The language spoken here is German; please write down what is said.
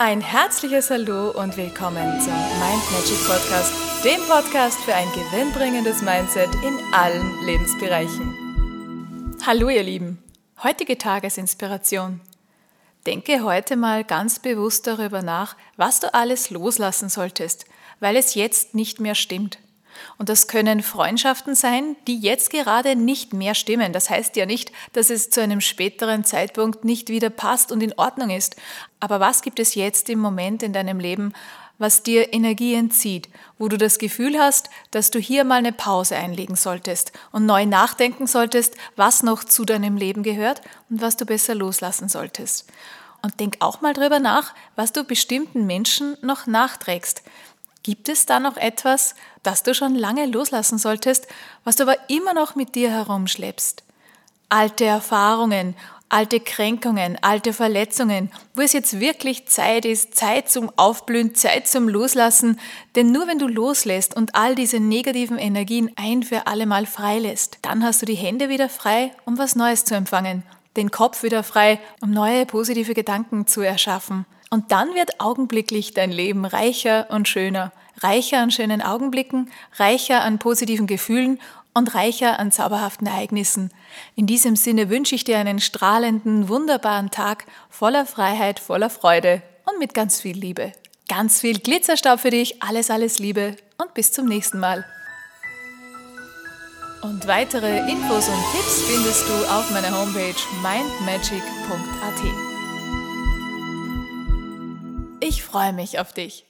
Ein herzliches Hallo und willkommen zum Mind Magic Podcast, dem Podcast für ein gewinnbringendes Mindset in allen Lebensbereichen. Hallo ihr Lieben, heutige Tagesinspiration. Denke heute mal ganz bewusst darüber nach, was du alles loslassen solltest, weil es jetzt nicht mehr stimmt. Und das können Freundschaften sein, die jetzt gerade nicht mehr stimmen. Das heißt ja nicht, dass es zu einem späteren Zeitpunkt nicht wieder passt und in Ordnung ist. Aber was gibt es jetzt im Moment in deinem Leben, was dir Energie entzieht, wo du das Gefühl hast, dass du hier mal eine Pause einlegen solltest und neu nachdenken solltest, was noch zu deinem Leben gehört und was du besser loslassen solltest. Und denk auch mal drüber nach, was du bestimmten Menschen noch nachträgst. Gibt es da noch etwas, das du schon lange loslassen solltest, was du aber immer noch mit dir herumschleppst? Alte Erfahrungen, alte Kränkungen, alte Verletzungen, wo es jetzt wirklich Zeit ist, Zeit zum Aufblühen, Zeit zum Loslassen. Denn nur wenn du loslässt und all diese negativen Energien ein für alle Mal freilässt, dann hast du die Hände wieder frei, um was Neues zu empfangen, den Kopf wieder frei, um neue positive Gedanken zu erschaffen. Und dann wird augenblicklich dein Leben reicher und schöner, reicher an schönen Augenblicken, reicher an positiven Gefühlen und reicher an zauberhaften Ereignissen. In diesem Sinne wünsche ich dir einen strahlenden, wunderbaren Tag voller Freiheit, voller Freude und mit ganz viel Liebe. Ganz viel Glitzerstaub für dich, alles, alles Liebe und bis zum nächsten Mal. Und weitere Infos und Tipps findest du auf meiner Homepage mindmagic.at. Ich freue mich auf dich.